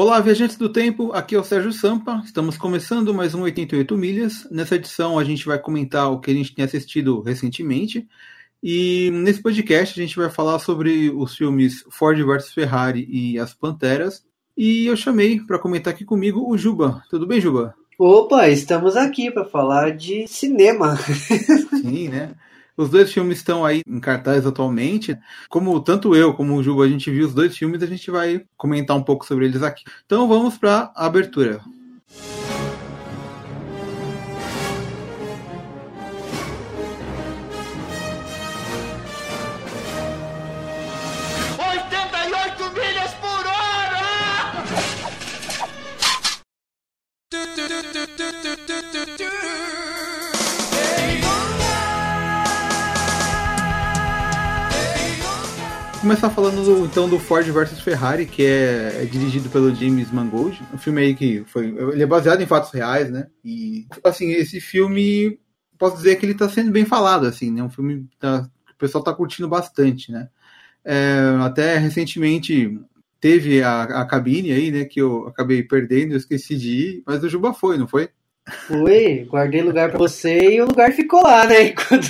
Olá, viajantes do tempo, aqui é o Sérgio Sampa. Estamos começando mais um 88 milhas. Nessa edição a gente vai comentar o que a gente tem assistido recentemente. E nesse podcast a gente vai falar sobre os filmes Ford vs Ferrari e As Panteras. E eu chamei para comentar aqui comigo o Juba. Tudo bem, Juba? Opa, estamos aqui para falar de cinema. Sim, né? Os dois filmes estão aí em cartaz atualmente. Como tanto eu como o Juba a gente viu os dois filmes, a gente vai comentar um pouco sobre eles aqui. Então vamos para a abertura. Começar falando do, então do Ford versus Ferrari, que é, é, dirigido pelo James Mangold. Um filme aí que foi. Ele é baseado em fatos reais, né? E assim, esse filme posso dizer que ele está sendo bem falado, assim, né? Um filme que tá, o pessoal está curtindo bastante, né? É, até recentemente teve a, a cabine aí, né? Que eu acabei perdendo, eu esqueci de ir, mas o Juba foi, não foi? Fui, guardei lugar para você e o lugar ficou lá, né? Enquanto...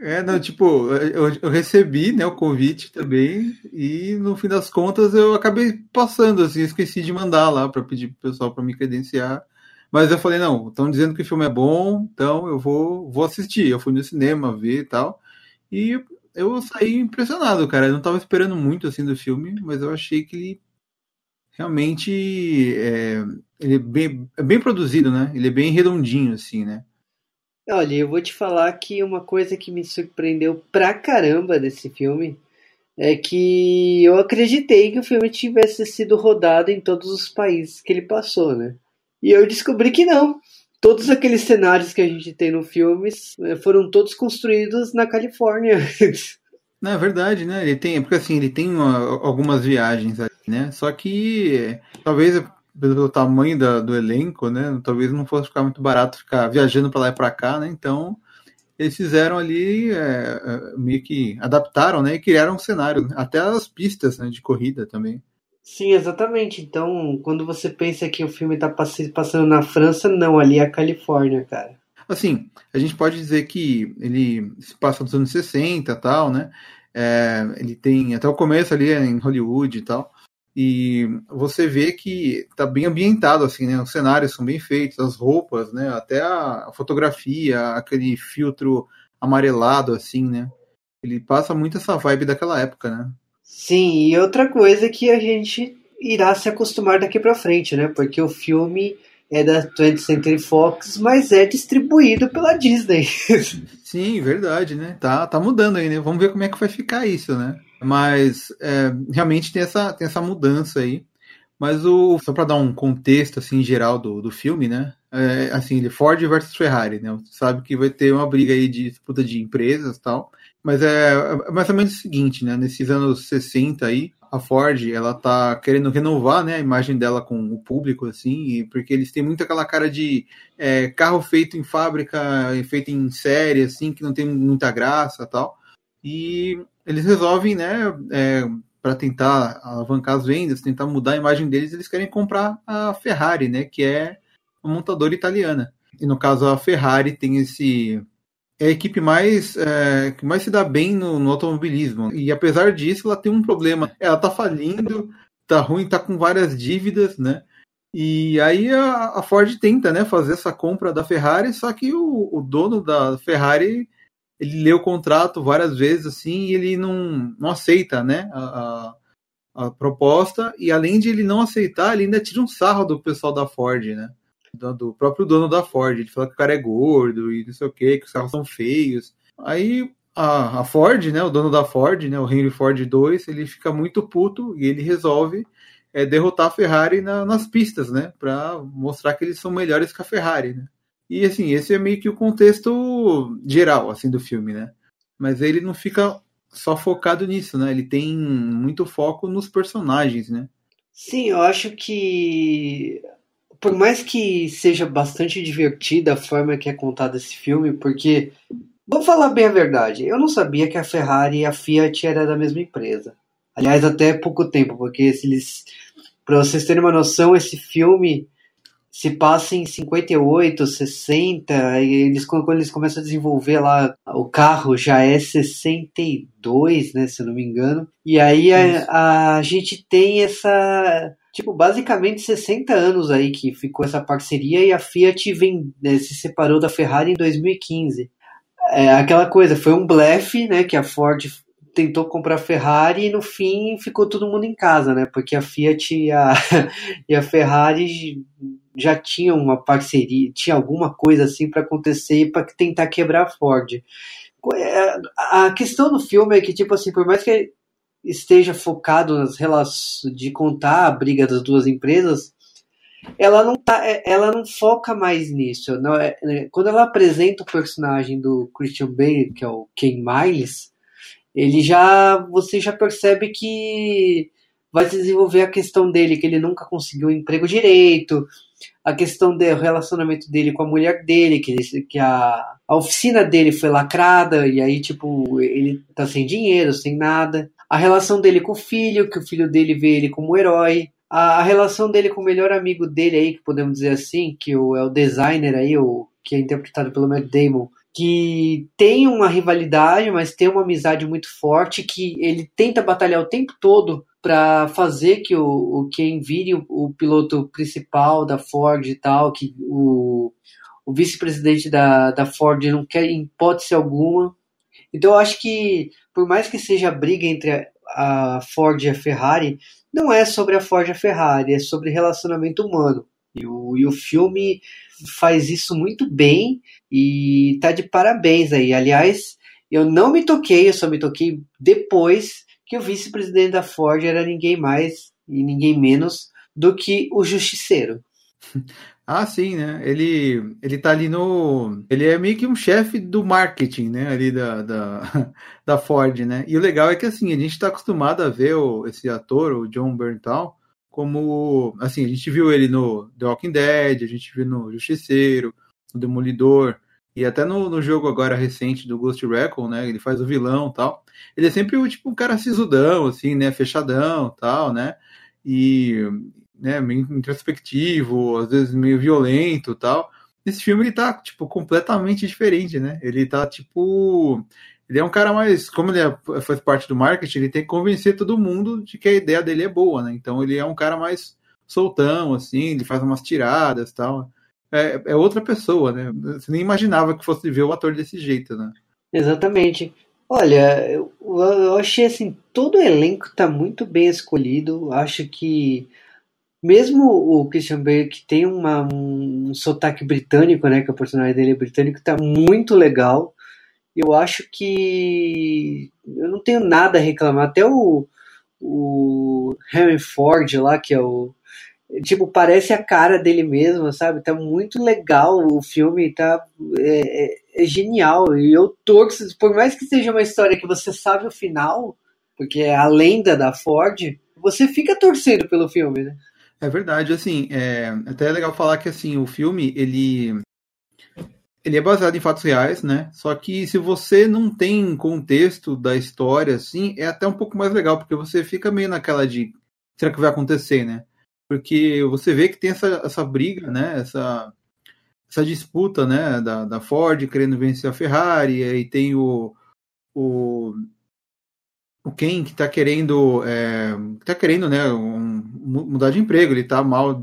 É, não, tipo, eu, eu, recebi, né, o convite também, e no fim das contas eu acabei passando, assim, esqueci de mandar lá para pedir pro pessoal para me credenciar. Mas eu falei, não, estão dizendo que o filme é bom, então eu vou, vou assistir. Eu fui no cinema ver e tal. E eu saí impressionado, cara. Eu não estava esperando muito assim do filme, mas eu achei que ele realmente é, ele é bem, é bem produzido, né? Ele é bem redondinho, assim, né? Olha, eu vou te falar que uma coisa que me surpreendeu pra caramba desse filme é que eu acreditei que o filme tivesse sido rodado em todos os países que ele passou, né? E eu descobri que não. Todos aqueles cenários que a gente tem no filme eh, foram todos construídos na Califórnia. Não, é verdade, né? Ele tem, porque assim, ele tem uma, algumas viagens né? Só que talvez pelo tamanho da, do elenco, né? Talvez não fosse ficar muito barato ficar viajando para lá e para cá, né? Então eles fizeram ali é, é, meio que adaptaram, né? E criaram um cenário, né? até as pistas né, de corrida também. Sim, exatamente. Então, quando você pensa que o filme está passando na França, não, ali é a Califórnia, cara. Assim, a gente pode dizer que ele se passa nos anos 60 e tal, né? É, ele tem até o começo ali em Hollywood e tal. E você vê que está bem ambientado, assim, né? Os cenários são bem feitos, as roupas, né? Até a fotografia, aquele filtro amarelado, assim, né? Ele passa muito essa vibe daquela época, né? Sim, e outra coisa que a gente irá se acostumar daqui para frente, né? Porque o filme é da 20th Century Fox, mas é distribuído pela Disney. Sim, verdade, né? Tá, tá mudando aí, né? Vamos ver como é que vai ficar isso, né? Mas é, realmente tem essa, tem essa mudança aí. Mas o só para dar um contexto assim geral do, do filme, né? É, assim, ele Ford versus Ferrari, né? Você sabe que vai ter uma briga aí de disputa de empresas, tal. Mas é, é mais ou menos o seguinte, né? Nesses anos 60 aí, a Ford, ela tá querendo renovar, né, a imagem dela com o público, assim, porque eles têm muito aquela cara de é, carro feito em fábrica, feito em série, assim, que não tem muita graça, tal. E eles resolvem, né, é, para tentar alavancar as vendas, tentar mudar a imagem deles, eles querem comprar a Ferrari, né, que é uma montadora italiana. E no caso a Ferrari tem esse é a equipe mais é, que mais se dá bem no, no, automobilismo. E apesar disso, ela tem um problema. Ela tá falindo, tá ruim, tá com várias dívidas, né? E aí a, a Ford tenta, né, fazer essa compra da Ferrari, só que o, o dono da Ferrari ele lê o contrato várias vezes assim e ele não, não aceita né, a, a, a, proposta e além de ele não aceitar, ele ainda tira um sarro do pessoal da Ford, né? Do, do próprio dono da Ford. Ele fala que o cara é gordo e não sei o que, que os carros são feios. Aí a, a Ford, né, o dono da Ford, né, o Henry Ford II, ele fica muito puto e ele resolve é, derrotar a Ferrari na, nas pistas, né, para mostrar que eles são melhores que a Ferrari, né. E assim, esse é meio que o contexto geral assim do filme, né? Mas ele não fica só focado nisso, né? Ele tem muito foco nos personagens, né? Sim, eu acho que por mais que seja bastante divertida a forma que é contada esse filme, porque vou falar bem a verdade, eu não sabia que a Ferrari e a Fiat era da mesma empresa. Aliás, até pouco tempo, porque se eles Para vocês terem uma noção, esse filme se passa em 58, 60, e eles, quando eles começam a desenvolver lá o carro, já é 62, né, se eu não me engano. E aí a, a gente tem essa tipo, basicamente 60 anos aí que ficou essa parceria e a Fiat vem, né, se separou da Ferrari em 2015. É aquela coisa, foi um blefe, né, que a Ford tentou comprar a Ferrari e no fim ficou todo mundo em casa, né, porque a Fiat e a, e a Ferrari já tinham uma parceria, tinha alguma coisa assim para acontecer para tentar quebrar a Ford. É, a questão do filme é que, tipo assim, por mais que esteja focado nas relações de contar a briga das duas empresas, ela não tá, é, ela não foca mais nisso. Não é, né, quando ela apresenta o personagem do Christian Bale, que é o Ken Miles, ele já você já percebe que vai se desenvolver a questão dele que ele nunca conseguiu um emprego direito, a questão do relacionamento dele com a mulher dele, que, que a, a oficina dele foi lacrada e aí tipo ele tá sem dinheiro, sem nada. A relação dele com o filho, que o filho dele vê ele como herói, a, a relação dele com o melhor amigo dele aí, que podemos dizer assim, que o, é o designer aí, o, que é interpretado pelo Matt Damon, que tem uma rivalidade, mas tem uma amizade muito forte, que ele tenta batalhar o tempo todo para fazer que o, o Ken vire o, o, piloto principal da Ford e tal, que o, o vice-presidente da, da Ford não quer em hipótese alguma. Então eu acho que por mais que seja briga entre a Ford e a Ferrari, não é sobre a Ford e a Ferrari, é sobre relacionamento humano. E o, e o filme faz isso muito bem e tá de parabéns aí. Aliás, eu não me toquei, eu só me toquei depois que o vice-presidente da Ford era ninguém mais e ninguém menos do que o Justiceiro. Ah, sim, né? Ele, ele tá ali no. Ele é meio que um chefe do marketing, né? Ali da, da, da Ford, né? E o legal é que, assim, a gente tá acostumado a ver o, esse ator, o John Berntal, como. Assim, a gente viu ele no The Walking Dead, a gente viu no Justiceiro, no Demolidor, e até no, no jogo agora recente do Ghost Recon, né? Ele faz o vilão tal. Ele é sempre tipo um cara sisudão, assim, né? Fechadão tal, né? E, né, meio introspectivo, às vezes meio violento tal. Esse filme ele tá, tipo, completamente diferente, né? Ele tá, tipo. Ele é um cara mais. Como ele é, faz parte do marketing, ele tem que convencer todo mundo de que a ideia dele é boa, né? Então ele é um cara mais soltão, assim, ele faz umas tiradas tal. É, é outra pessoa, né? Você nem imaginava que fosse ver o ator desse jeito, né? Exatamente. Olha, eu, eu achei assim, todo o elenco tá muito bem escolhido. Acho que mesmo o Christian Bale, que tem uma, um sotaque britânico, né, que o personagem dele é britânico, tá muito legal. Eu acho que eu não tenho nada a reclamar. Até o, o Henry Ford lá, que é o tipo, parece a cara dele mesmo, sabe? Tá muito legal o filme, tá é, é, é genial. E eu torço, por mais que seja uma história que você sabe o final, porque é a lenda da Ford, você fica torcendo pelo filme, né? É verdade, assim, é até é legal falar que assim, o filme, ele ele é baseado em fatos reais, né? Só que se você não tem contexto da história, assim, é até um pouco mais legal, porque você fica meio naquela de será que vai acontecer, né? Porque você vê que tem essa, essa briga, né? Essa, essa disputa, né? Da, da Ford querendo vencer a Ferrari, e tem o, o o Ken que está querendo é, tá querendo né um, mudar de emprego ele está mal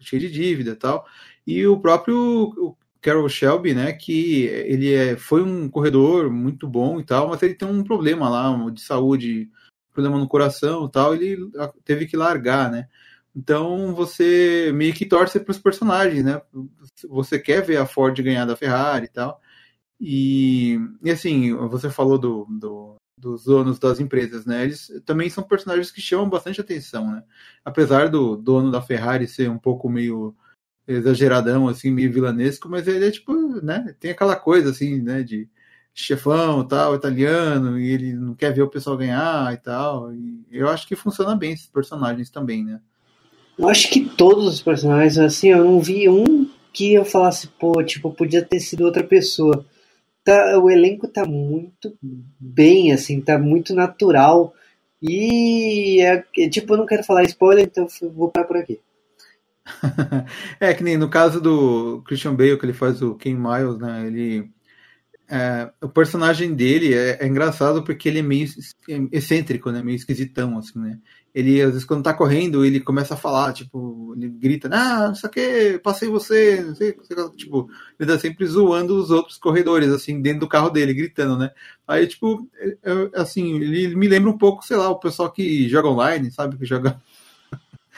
cheio de dívida e tal e o próprio Carol Shelby né que ele é, foi um corredor muito bom e tal mas ele tem um problema lá de saúde problema no coração e tal ele teve que largar né então você meio que torce para os personagens né você quer ver a Ford ganhar da Ferrari e tal e, e assim você falou do, do dos donos das empresas, né? Eles também são personagens que chamam bastante atenção, né? Apesar do dono da Ferrari ser um pouco meio exageradão, assim, meio vilanesco, mas ele é tipo, né? Tem aquela coisa, assim, né? De chefão, tal, italiano, e ele não quer ver o pessoal ganhar e tal. E eu acho que funciona bem esses personagens também, né? Eu acho que todos os personagens, assim, eu não vi um que eu falasse, pô, tipo, podia ter sido outra pessoa tá, o elenco tá muito bem, assim, tá muito natural. E, é, tipo, eu não quero falar spoiler, então vou parar por aqui. é que nem no caso do Christian Bale, que ele faz o Ken Miles, né? Ele. É, o personagem dele é, é, engraçado porque ele é meio excêntrico, né? Meio esquisitão, assim, né? Ele, às vezes, quando tá correndo, ele começa a falar, tipo, ele grita, ah, não sei o que, passei você, não sei, tipo, ele tá sempre zoando os outros corredores, assim, dentro do carro dele, gritando, né? Aí, tipo, é, é, assim, ele me lembra um pouco, sei lá, o pessoal que joga online, sabe? Que joga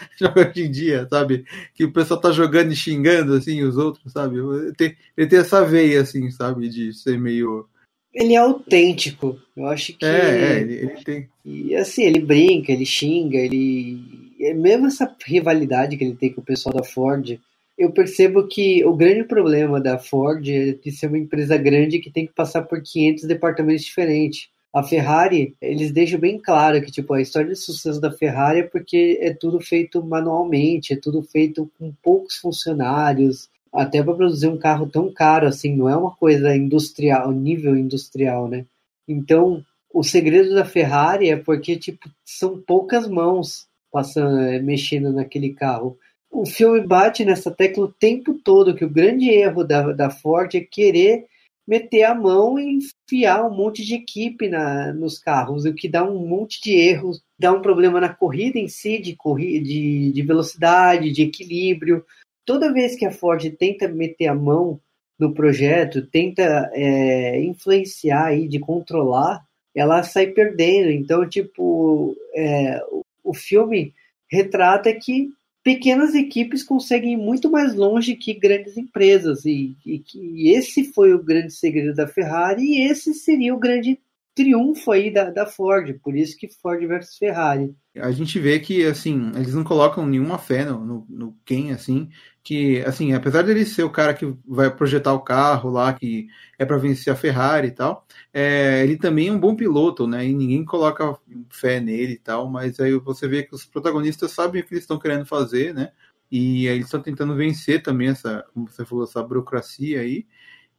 joga hoje em dia, sabe? Que o pessoal tá jogando e xingando, assim, os outros, sabe? Ele tem, ele tem essa veia, assim, sabe? De ser meio. Ele é autêntico. Eu acho que. É, é ele, ele tem. E assim, ele brinca, ele xinga, ele. É mesmo essa rivalidade que ele tem com o pessoal da Ford, eu percebo que o grande problema da Ford é de ser uma empresa grande que tem que passar por 500 departamentos diferentes. A Ferrari, eles deixam bem claro que tipo a história de sucesso da Ferrari é porque é tudo feito manualmente, é tudo feito com poucos funcionários, até para produzir um carro tão caro assim, não é uma coisa industrial, nível industrial, né? Então, o segredo da Ferrari é porque tipo são poucas mãos passando, é, mexendo naquele carro. O filme bate nessa tecla o tempo todo que o grande erro da, da Ford é querer meter a mão e enfiar um monte de equipe na, nos carros, o que dá um monte de erros, dá um problema na corrida em si, de, de, de velocidade, de equilíbrio. Toda vez que a Ford tenta meter a mão no projeto, tenta é, influenciar e de controlar, ela sai perdendo. Então, tipo, é, o, o filme retrata que pequenas equipes conseguem ir muito mais longe que grandes empresas e, e que esse foi o grande segredo da Ferrari e esse seria o grande triunfo aí da, da Ford, por isso que Ford versus Ferrari. A gente vê que, assim, eles não colocam nenhuma fé no, no, no Ken, assim, que, assim, apesar dele ser o cara que vai projetar o carro lá, que é para vencer a Ferrari e tal, é, ele também é um bom piloto, né, e ninguém coloca fé nele e tal, mas aí você vê que os protagonistas sabem o que eles estão querendo fazer, né, e eles estão tentando vencer também essa, como você falou, essa burocracia aí,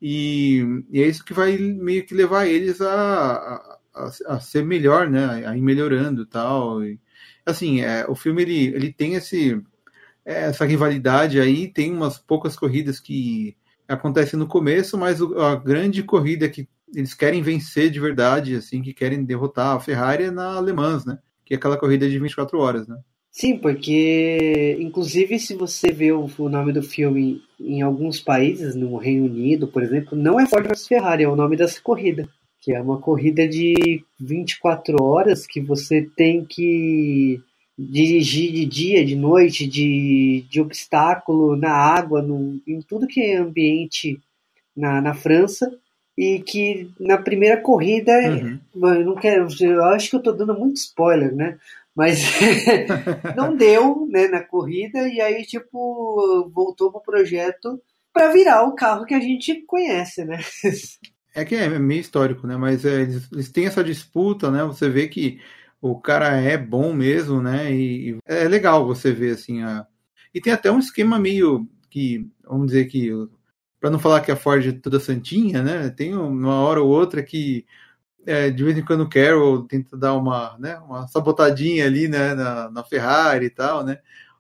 e, e, é isso que vai meio que levar eles a, a, a ser melhor, né? A ir melhorando tal. e tal. Assim, é, o filme ele, ele tem esse, essa rivalidade aí, tem umas poucas corridas que acontecem no começo, mas a grande corrida que eles querem vencer de verdade, assim, que querem derrotar a Ferrari é na Alemãs, né? Que é aquela corrida de 24 horas, né? Sim, porque inclusive se você vê o, o, nome do filme em alguns países, no Reino Unido, por exemplo, não é Ford vs Ferrari, é o nome dessa corrida, que é uma corrida de 24 horas que você tem que dirigir de dia, de noite, de, de obstáculo na água, no, em tudo que é ambiente na, na França e que na primeira corrida, uhum. eu não quero, eu acho que eu tô dando muito spoiler, né? Mas não deu né, na corrida e aí, tipo, voltou pro projeto para virar o carro que a gente conhece, né? É que é meio histórico, né? Mas é, eles, eles, têm essa disputa, né? Você vê que o cara é bom mesmo, né? E, e é legal você ver assim a. E tem até um esquema meio que, vamos dizer que, para não falar que a Ford é toda santinha, né? Tem uma hora ou outra que é, de vez em quando o Carroll tenta dar uma, né, uma sabotadinha ali né, na, na Ferrari e tal, né?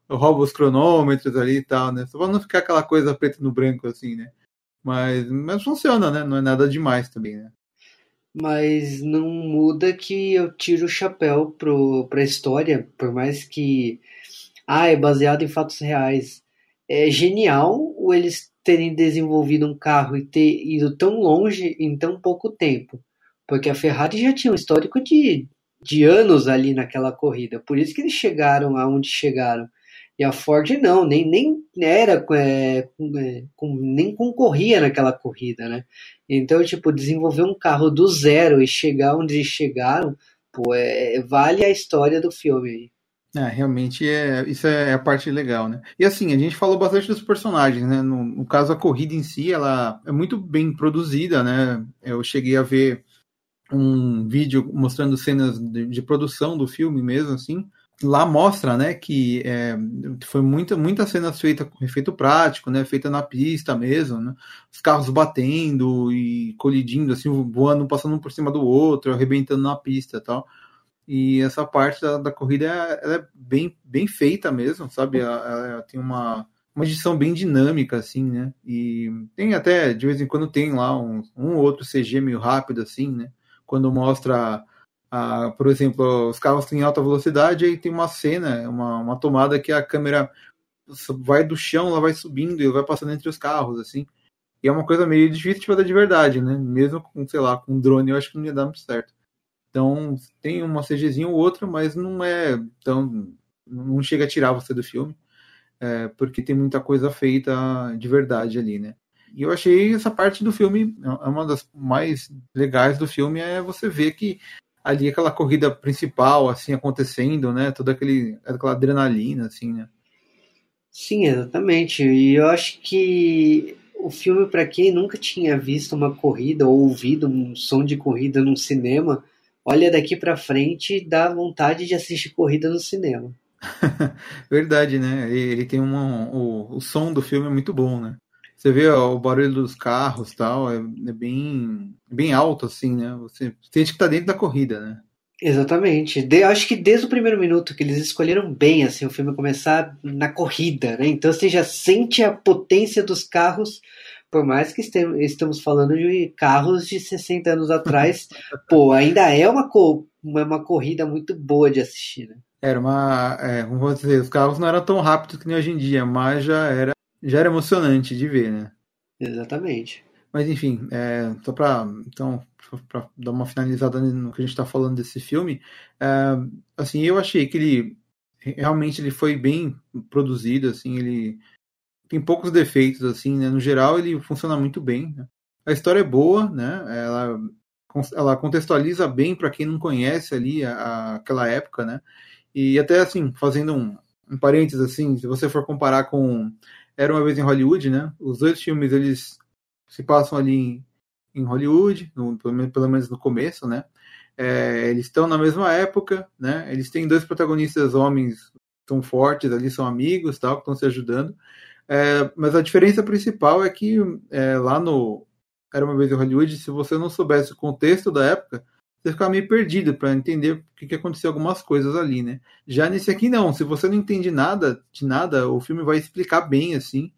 Rouba os cronômetros ali e tal, né? Só pra não ficar aquela coisa preto no branco assim, né? Mas, mas funciona, né? Não é nada demais também, né? Mas não muda que eu tiro o chapéu pro, pra história, por mais que. Ah, é baseado em fatos reais. É genial eles terem desenvolvido um carro e ter ido tão longe em tão pouco tempo. Porque a Ferrari já tinha um histórico de, de anos ali naquela corrida. Por isso que eles chegaram aonde chegaram. E a Ford não, nem, nem era, é, é, com, nem concorria naquela corrida, né? Então, tipo, desenvolver um carro do zero e chegar onde chegaram, pô, é, vale a história do filme. É, realmente é, isso é a parte legal, né? E assim, a gente falou bastante dos personagens, né? No, no caso, a corrida em si, ela é muito bem produzida, né? Eu cheguei a ver um vídeo mostrando cenas de, de, produção do filme mesmo, assim. Lá mostra, né, que é, foi muita, muita cena feita com efeito prático, né, feita na pista mesmo, né, os carros batendo e colidindo, assim, voando, passando um por cima do outro, arrebentando na pista tal. E essa parte da, da corrida ela é bem, bem feita mesmo, sabe? Ela, ela tem uma, uma edição bem dinâmica, assim, né? E tem até, de vez em quando, tem lá um, um outro CG meio rápido, assim, né? Quando mostra, a, por exemplo, os carros em alta velocidade, aí tem uma cena, uma, uma tomada que a câmera vai do chão, ela vai subindo e vai passando entre os carros, assim. E é uma coisa meio difícil de fazer de verdade, né? Mesmo com, sei lá, com drone, eu acho que não ia dar muito certo. Então, tem uma CGzinha ou outra, mas não é tão. não chega a tirar você do filme é, porque tem muita coisa feita de verdade ali, né? E eu achei essa parte do filme, é uma das mais legais do filme, é você ver que ali aquela corrida principal, assim, acontecendo, né? Toda aquele, aquela adrenalina, assim, né? Sim, exatamente. E eu acho que o filme, para quem nunca tinha visto uma corrida ou ouvido um som de corrida num cinema, olha daqui para frente dá vontade de assistir corrida no cinema. Verdade, né? Ele tem uma, o, o som do filme é muito bom, né? Você vê ó, o barulho dos carros tal, é, é bem, bem alto, assim, né? Você sente que tá dentro da corrida, né? Exatamente. De, acho que desde o primeiro minuto que eles escolheram bem assim o filme começar na corrida, né? Então você já sente a potência dos carros, por mais que estamos falando de carros de 60 anos atrás, pô, ainda é uma, uma, uma corrida muito boa de assistir, né? Era uma. É, como dizer, os carros não eram tão rápidos que nem hoje em dia, mas já era, já era emocionante de ver, né? Exatamente. Mas enfim, é, só para então, pra dar uma finalizada no que a gente está falando desse filme, é, assim, eu achei que ele realmente ele foi bem produzido, assim, ele tem poucos defeitos, assim, né? No geral, ele funciona muito bem. Né? A história é boa, né? Ela, ela contextualiza bem para quem não conhece ali a, a, aquela época, né? E até assim, fazendo um, um parênteses assim, se você for comparar com Era uma vez em Hollywood, né? Os dois filmes eles se passam ali em, em Hollywood, no, pelo, pelo, menos no começo, né? É, eles estão na mesma época, né? Eles têm dois protagonistas homens tão fortes ali, são amigos, tal, que estão se ajudando. É, mas a diferença principal é que é, lá no Era uma vez em Hollywood, se você não soubesse o contexto da época, você ficar meio perdido para entender o que, que aconteceu algumas coisas ali, né? Já nesse aqui não, se você não entende nada de nada, o filme vai explicar bem assim.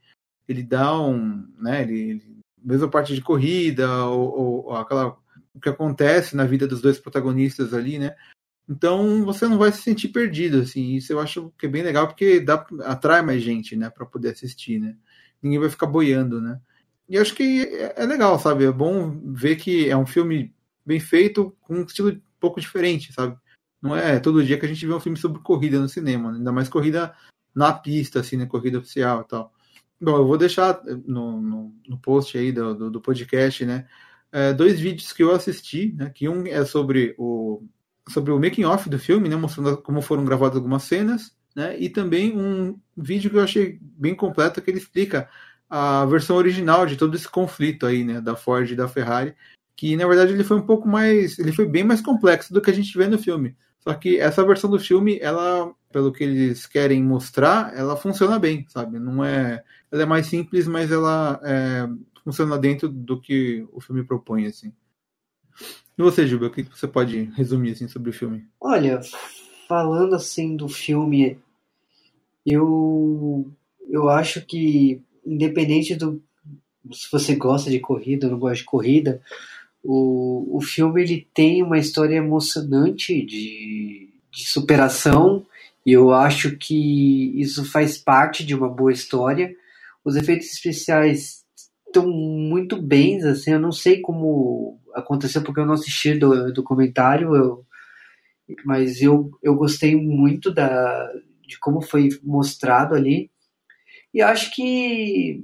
Ele dá um, né? Ele, ele mesmo a parte de corrida ou, ou, aquela o que acontece na vida dos dois protagonistas ali, né? Então você não vai se sentir perdido assim. Isso eu acho que é bem legal porque dá atrai mais gente, né, para poder assistir, né? Ninguém vai ficar boiando, né? E acho que é, é legal, sabe? É bom ver que é um filme bem feito, com um estilo um pouco diferente, sabe? Não é todo dia que a gente vê um filme sobre corrida no cinema, né? ainda mais corrida na pista, assim, né? Corrida oficial e tal. Bom, eu vou deixar no, no, no post aí do, do, do podcast, né? É, dois vídeos que eu assisti, né? Que um é sobre o sobre o making off do filme, né? Mostrando como foram gravadas algumas cenas, né? E também um vídeo que eu achei bem completo que ele explica a versão original de todo esse conflito aí, né? Da Ford e da Ferrari, que na verdade ele foi um pouco mais, ele foi bem mais complexo do que a gente vê no filme. Só que essa versão do filme, ela, pelo que eles querem mostrar, ela funciona bem, sabe? Não é, ela é mais simples, mas ela é, funciona dentro do que o filme propõe, assim. E você, Juba, o que você pode resumir assim sobre o filme? Olha, falando assim do filme, eu eu acho que independente do se você gosta de corrida ou não gosta de corrida, o, o filme ele tem uma história emocionante de, de superação e eu acho que isso faz parte de uma boa história. Os efeitos especiais estão muito bens, assim, eu não sei como aconteceu porque eu não assisti do documentário, eu, mas eu, eu gostei muito da, de como foi mostrado ali. E acho que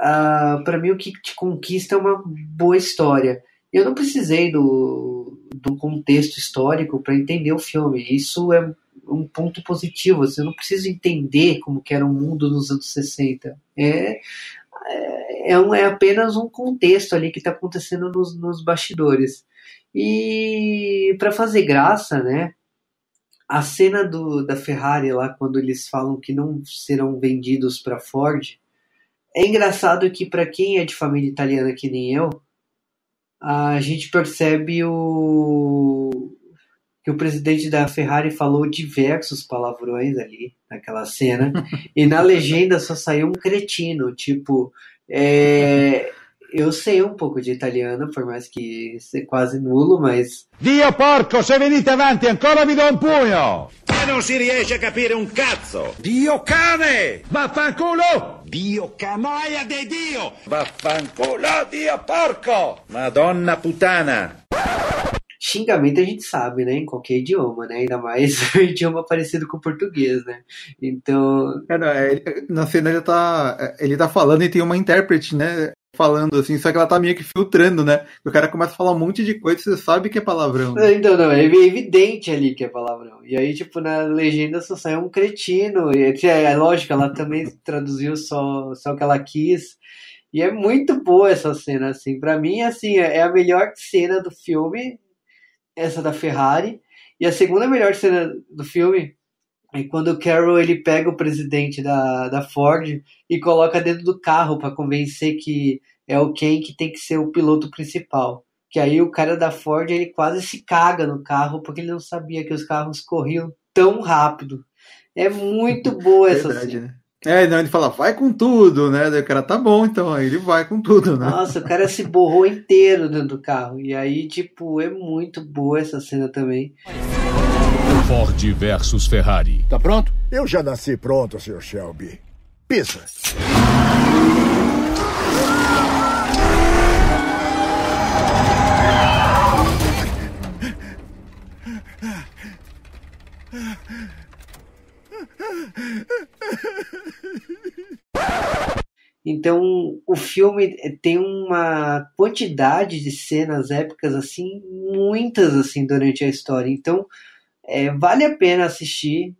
uh, ah, para mim o que te conquista é uma boa história. Eu não precisei do, do contexto histórico para entender o filme. Isso é um ponto positivo. Assim, não precisa entender como era o mundo nos anos 60. É, é, é, um, é apenas um contexto ali que está acontecendo nos, nos bastidores. E para fazer graça, né? A cena do, da Ferrari lá, quando eles falam que não serão vendidos para Ford, é engraçado que para quem é de família italiana que nem eu, a gente percebe o que o presidente da Ferrari falou diversos palavrões ali naquela cena, e na legenda só saiu um cretino, tipo, é, eu sei um pouco de italiano, por mais que seja quase nulo, mas. Dio porco, se venite avanti ancora vi do un pugno! E non si riesce a capire un cazzo! Dio cane! Vaffanculo! Dio canoia de Dio! Vaffanculo, Dio porco! Madonna puttana! Xingamento a gente sabe, né? Em qualquer idioma, né? Ainda mais um idioma parecido com o português, né? Então. É, não, é, na cena ele tá, ele tá falando e tem uma intérprete, né? Falando assim, só que ela tá meio que filtrando, né? O cara começa a falar um monte de coisa você sabe que é palavrão. Né? Então, não, é evidente ali que é palavrão. E aí, tipo, na legenda só sai um cretino. E é, é lógico, ela também traduziu só, só o que ela quis. E é muito boa essa cena, assim. Pra mim, assim, é a melhor cena do filme essa da Ferrari. E a segunda melhor cena do filme é quando o Carroll ele pega o presidente da, da Ford e coloca dentro do carro para convencer que é o Ken que tem que ser o piloto principal. Que aí o cara da Ford ele quase se caga no carro porque ele não sabia que os carros corriam tão rápido. É muito boa essa Verdade, cena. Né? É, não, ele fala, vai com tudo, né? Daí o cara tá bom, então, aí ele vai com tudo, né? Nossa, o cara se borrou inteiro dentro do carro. E aí, tipo, é muito boa essa cena também. Ford versus Ferrari. Tá pronto? Eu já nasci pronto, Sr. Shelby. Pisa. Então, o filme tem uma quantidade de cenas épicas assim, muitas assim durante a história. Então, é, vale a pena assistir,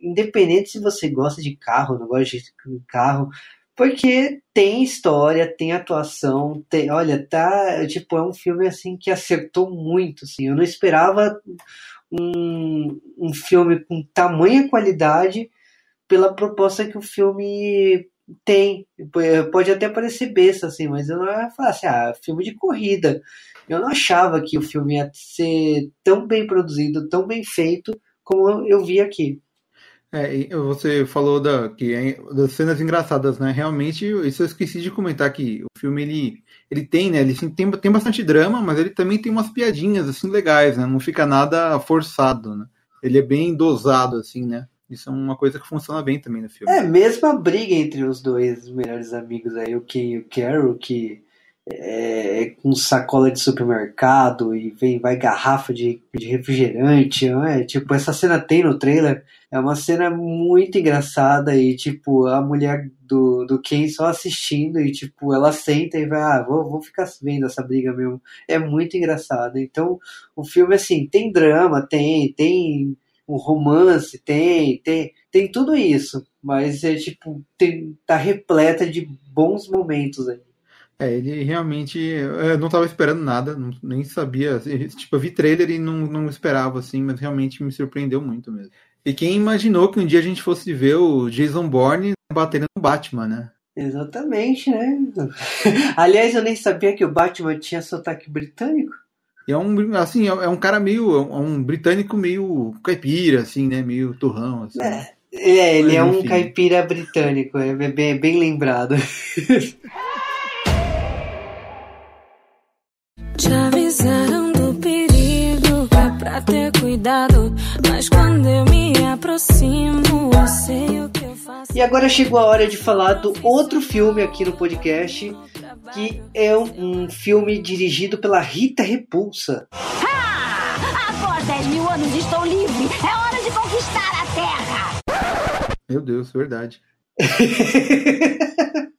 independente se você gosta de carro, não gosta de carro, porque tem história, tem atuação, tem, olha, tá, tipo, é um filme assim que acertou muito, assim. Eu não esperava um, um filme com tamanha qualidade pela proposta que o filme tem. Pode até parecer besta, assim, mas eu não ia falar assim, ah, filme de corrida. Eu não achava que o filme ia ser tão bem produzido, tão bem feito, como eu vi aqui. É, você falou da, que é, das cenas engraçadas, né? Realmente, isso eu esqueci de comentar que o filme ele, ele tem, né? Ele tem, tem bastante drama, mas ele também tem umas piadinhas assim legais, né? Não fica nada forçado, né? Ele é bem dosado, assim, né? Isso é uma coisa que funciona bem também no filme. É, mesmo a briga entre os dois melhores amigos aí, o Ken e o Carol, que é, com sacola de supermercado e vem vai garrafa de, de refrigerante, é? Tipo, essa cena tem no trailer, é uma cena muito engraçada e tipo, a mulher do, do Ken só assistindo e tipo, ela senta e vai, ah, vou, vou ficar vendo essa briga mesmo. É muito engraçado. Então, o filme assim, tem drama, tem, tem um romance, tem, tem, tem tudo isso, mas é tipo, tem, tá repleta de bons momentos aí. É, ele realmente. Eu não estava esperando nada, não, nem sabia. Tipo, eu vi trailer e não, não esperava, assim, mas realmente me surpreendeu muito mesmo. E quem imaginou que um dia a gente fosse ver o Jason Bourne batendo no Batman, né? Exatamente, né? Aliás, eu nem sabia que o Batman tinha sotaque britânico. E é um, assim, é um cara meio. É um britânico meio caipira, assim, né? Meio turrão, assim. É, é ele é um caipira britânico, é bem, é bem lembrado. Te avisaram do perigo, é pra ter cuidado. Mas quando eu me aproximo, eu sei o que eu faço. E agora chegou a hora de falar do outro filme aqui no podcast, que é um, um filme dirigido pela Rita Repulsa. Ha! Após 10 mil anos estou livre! É hora de conquistar a Terra! Meu Deus, verdade.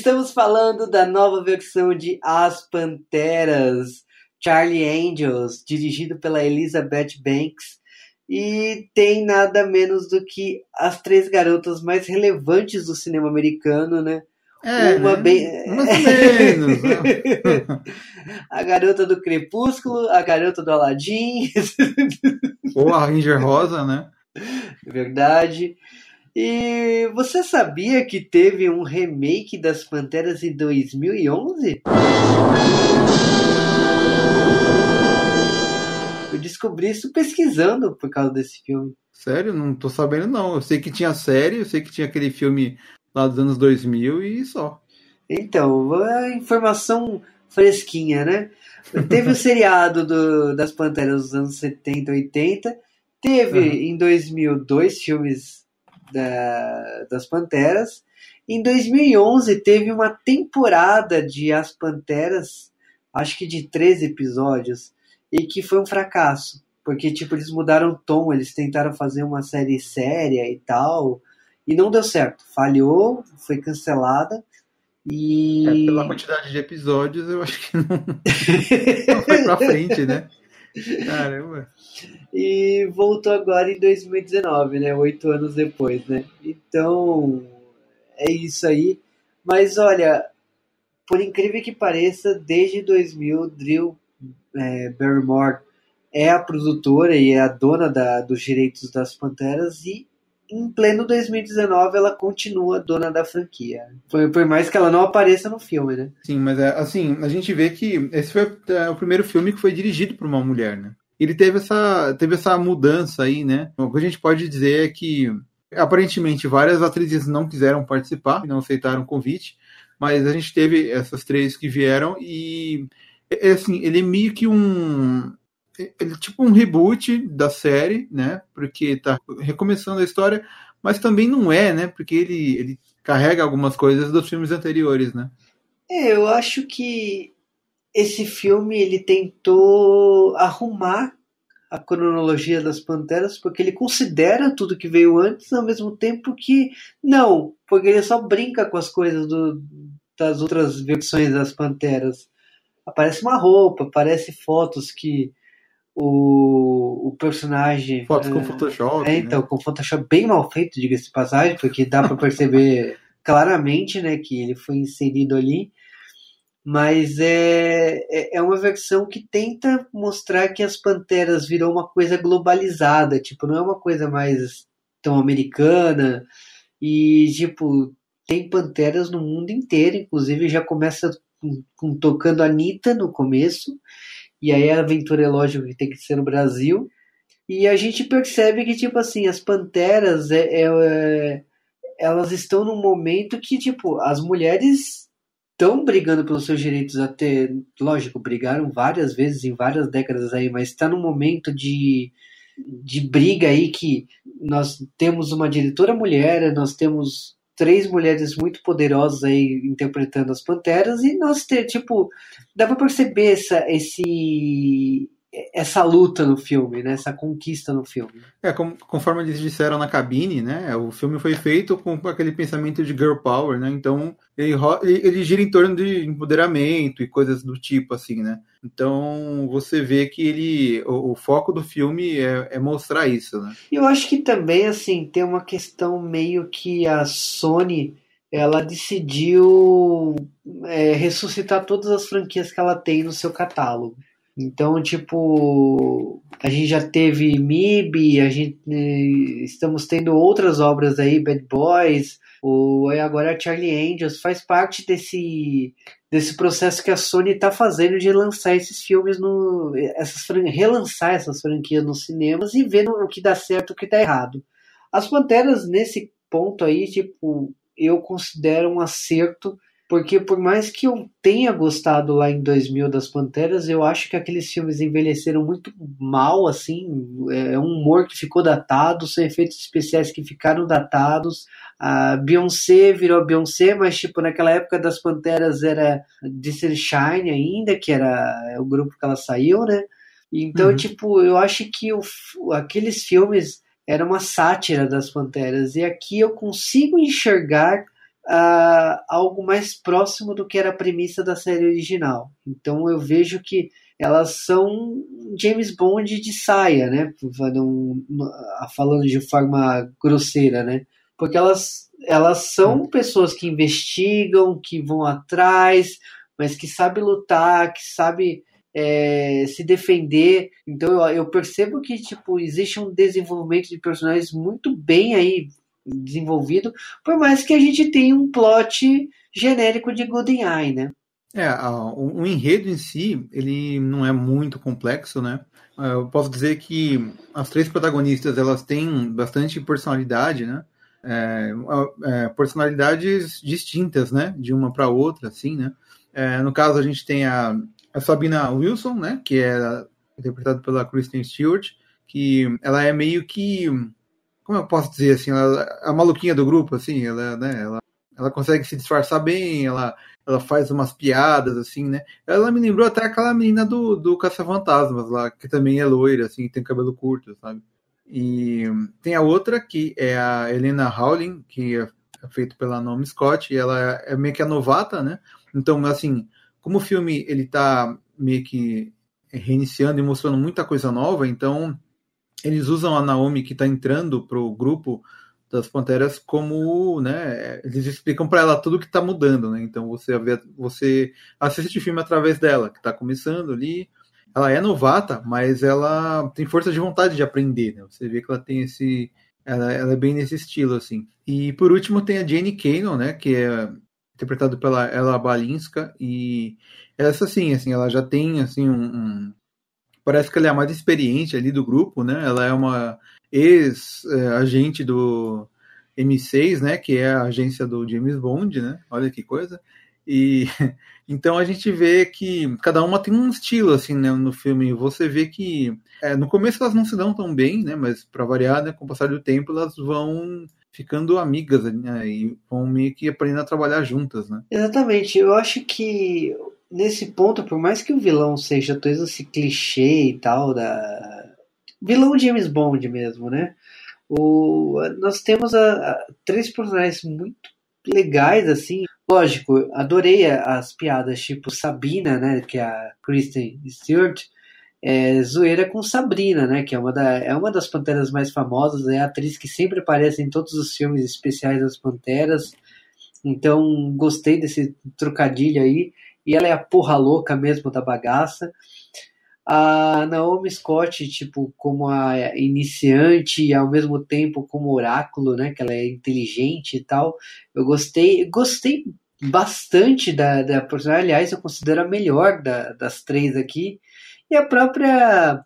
Estamos falando da nova versão de As Panteras, Charlie Angels, dirigido pela Elizabeth Banks, e tem nada menos do que as três garotas mais relevantes do cinema americano, né? É, uma né? bem. Menos. Né? a garota do Crepúsculo, a garota do Aladdin. Ou a Ranger Rosa, né? Verdade. E você sabia que teve um remake das Panteras em 2011? Eu descobri isso pesquisando por causa desse filme. Sério? Não tô sabendo não. Eu sei que tinha série, eu sei que tinha aquele filme lá dos anos 2000 e só. Então, informação fresquinha, né? Teve o seriado do, das Panteras dos anos 70, 80. Teve uhum. em 2000 dois filmes da, das Panteras. Em 2011 teve uma temporada de As Panteras, acho que de 13 episódios, e que foi um fracasso. Porque, tipo, eles mudaram o tom, eles tentaram fazer uma série séria e tal, e não deu certo. Falhou, foi cancelada. E... É, pela quantidade de episódios, eu acho que não, não foi pra frente, né? Caramba. E voltou agora em 2019, né? Oito anos depois, né? Então, é isso aí. Mas olha, por incrível que pareça, desde 2000, Drew é, Barrymore é a produtora e é a dona da, dos direitos das Panteras e em pleno 2019 ela continua dona da franquia. Por, por, mais que ela não apareça no filme, né? Sim, mas é, assim, a gente vê que esse foi é, o primeiro filme que foi dirigido por uma mulher, né? Ele teve essa, teve essa mudança aí, né? O que a gente pode dizer é que aparentemente várias atrizes não quiseram participar, não aceitaram o convite, mas a gente teve essas três que vieram e é, assim, ele é meio que um ele é tipo um reboot da série, né? Porque tá recomeçando a história, mas também não é, né? Porque ele, ele carrega algumas coisas dos filmes anteriores, né? É, eu acho que esse filme ele tentou arrumar a cronologia das Panteras porque ele considera tudo que veio antes ao mesmo tempo que não, porque ele só brinca com as coisas do, das outras versões das Panteras. Aparece uma roupa, aparece fotos que o, o personagem. Fotos com Photoshop. É, então, né? com Photoshop bem mal feito, diga-se de passagem, porque dá para perceber claramente né, que ele foi inserido ali. Mas é, é, é uma versão que tenta mostrar que as Panteras virou uma coisa globalizada, tipo, não é uma coisa mais tão americana. E, tipo, tem Panteras no mundo inteiro, inclusive já começa com, com tocando Anitta no começo e aí a aventura é lógico que tem que ser no Brasil. E a gente percebe que, tipo assim, as panteras, é, é, é elas estão num momento que, tipo, as mulheres estão brigando pelos seus direitos até, lógico, brigaram várias vezes em várias décadas aí, mas está num momento de, de briga aí que nós temos uma diretora mulher, nós temos três mulheres muito poderosas aí interpretando as panteras e nós ter tipo dá para perceber essa esse essa luta no filme, né? Essa conquista no filme. É, como, conforme eles disseram na cabine, né? O filme foi feito com aquele pensamento de girl power, né? Então ele, ele gira em torno de empoderamento e coisas do tipo, assim, né? Então você vê que ele, o, o foco do filme é, é, mostrar isso, né? Eu acho que também, assim, tem uma questão meio que a Sony ela decidiu é, ressuscitar todas as franquias que ela tem no seu catálogo. Então, tipo, a gente já teve MIB, a gente né, estamos tendo outras obras aí, Bad Boys, o agora Charlie Angels, faz parte desse desse processo que a Sony está fazendo de lançar esses filmes no essas relançar essas franquias nos cinemas e ver o que dá certo o que dá errado. As Panteras nesse ponto aí, tipo, eu considero um acerto porque por mais que eu tenha gostado lá em 2000 das Panteras, eu acho que aqueles filmes envelheceram muito mal, assim, é um humor que ficou datado, são efeitos especiais que ficaram datados. A Beyoncé virou Beyoncé, mas tipo, naquela época das Panteras era Disney Shine ainda, que era o grupo que ela saiu, né? Então, uhum. tipo, eu acho que o, aqueles filmes era uma sátira das Panteras, e aqui eu consigo enxergar algo mais próximo do que era a premissa da série original. Então eu vejo que elas são James Bond de saia, né? Falando de forma grosseira, né? Porque elas, elas são hum. pessoas que investigam, que vão atrás, mas que sabem lutar, que sabem é, se defender. Então eu, eu, percebo que tipo existe um desenvolvimento de personagens muito bem aí desenvolvido, por mais que a gente tenha um plot genérico de Golden Eye, né? É, o, enredo em si, ele não é muito complexo, né? É, eu posso dizer que as três protagonistas, elas têm bastante personalidade, né? É, é, personalidades distintas, né? De uma para outra, assim, né? É, no caso, a gente tem a, a Sabina Wilson, né? Que é interpretada pela Kristen Stewart, que ela é meio que como eu posso dizer assim, ela é a maluquinha do grupo, assim, ela, né, ela, ela consegue se disfarçar bem, ela, ela faz umas piadas, assim, né? Ela me lembrou até aquela menina do, do Caça-Fantasmas lá, que também é loira, assim, tem cabelo curto, sabe? E tem a outra, que é a Helena Howling, que é feito pela Naomi Scott, e ela é meio que a novata, né? Então, assim, como o filme ele tá meio que reiniciando e mostrando muita coisa nova, então eles usam a Naomi que está entrando pro grupo das Panteras como, né, eles explicam para ela tudo que está mudando, né? Então você você assiste o filme através dela, que está começando ali. Ela é novata, mas ela tem força de vontade de aprender, né? Você vê que ela tem esse ela, ela é bem nesse estilo assim. E por último tem a Jane Cannon, né, que é interpretado pela Ella Balinska e essa sim, assim, ela já tem assim um, um parece que ela é a mais experiente ali do grupo, né? Ela é uma ex-agente do M6, né? Que é a agência do James Bond, né? Olha que coisa. E então a gente vê que cada uma tem um estilo assim né, no filme. Você vê que é, no começo elas não se dão tão bem, né? Mas para variar, né, com o passar do tempo elas vão ficando amigas né, e vão meio que aprendendo a trabalhar juntas, né? Exatamente. Eu acho que nesse ponto, por mais que o vilão seja todo esse clichê e tal, da. Vilão James Bond mesmo, né? O, nós temos a, a, três personagens muito legais, assim. Lógico, adorei as piadas tipo Sabina, né? Que é a Kristen Stewart. É, zoeira com Sabrina, né? Que é uma, da, é uma das panteras mais famosas, é a atriz que sempre aparece em todos os filmes especiais das panteras. Então, gostei desse trocadilho aí e ela é a porra louca mesmo da bagaça. A Naomi Scott, tipo, como a iniciante e ao mesmo tempo como oráculo, né? Que ela é inteligente e tal. Eu gostei, gostei bastante da, da personagem. Aliás, eu considero a melhor da, das três aqui. E a própria